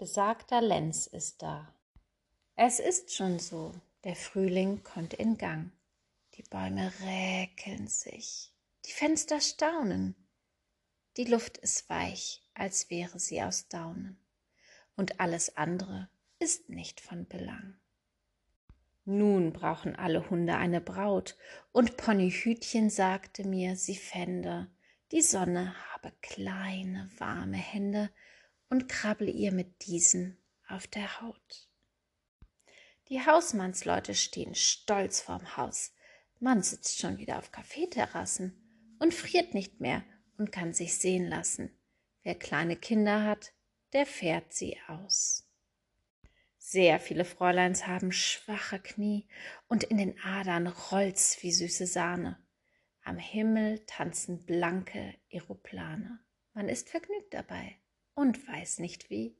Besagter Lenz ist da. Es ist schon so, der Frühling kommt in Gang. Die Bäume räkeln sich, die Fenster staunen. Die Luft ist weich, als wäre sie aus Daunen. Und alles andere ist nicht von Belang. Nun brauchen alle Hunde eine Braut, und Ponyhütchen sagte mir, sie fände, die Sonne habe kleine, warme Hände, und krabble ihr mit diesen auf der Haut. Die Hausmannsleute stehen stolz vorm Haus. Man sitzt schon wieder auf Kaffeeterrassen und friert nicht mehr und kann sich sehen lassen. Wer kleine Kinder hat, der fährt sie aus. Sehr viele Fräuleins haben schwache Knie und in den Adern rollt's wie süße Sahne. Am Himmel tanzen blanke Aeroplane. Man ist vergnügt dabei und weiß nicht wie.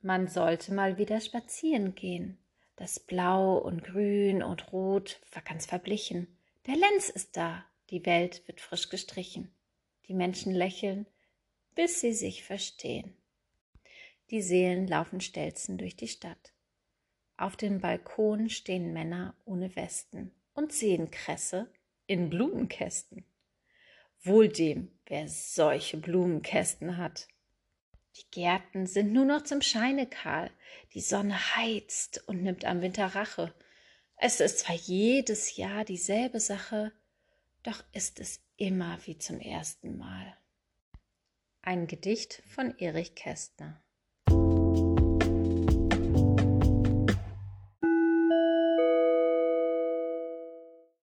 Man sollte mal wieder spazieren gehen. Das Blau und Grün und Rot war ganz verblichen. Der Lenz ist da, die Welt wird frisch gestrichen. Die Menschen lächeln, bis sie sich verstehen. Die Seelen laufen stelzen durch die Stadt. Auf dem Balkon stehen Männer ohne Westen und sehen Kresse in Blumenkästen. Wohl dem, wer solche Blumenkästen hat. Die Gärten sind nur noch zum Scheine kahl, die Sonne heizt und nimmt am Winter Rache. Es ist zwar jedes Jahr dieselbe Sache, doch ist es immer wie zum ersten Mal. Ein Gedicht von Erich Kästner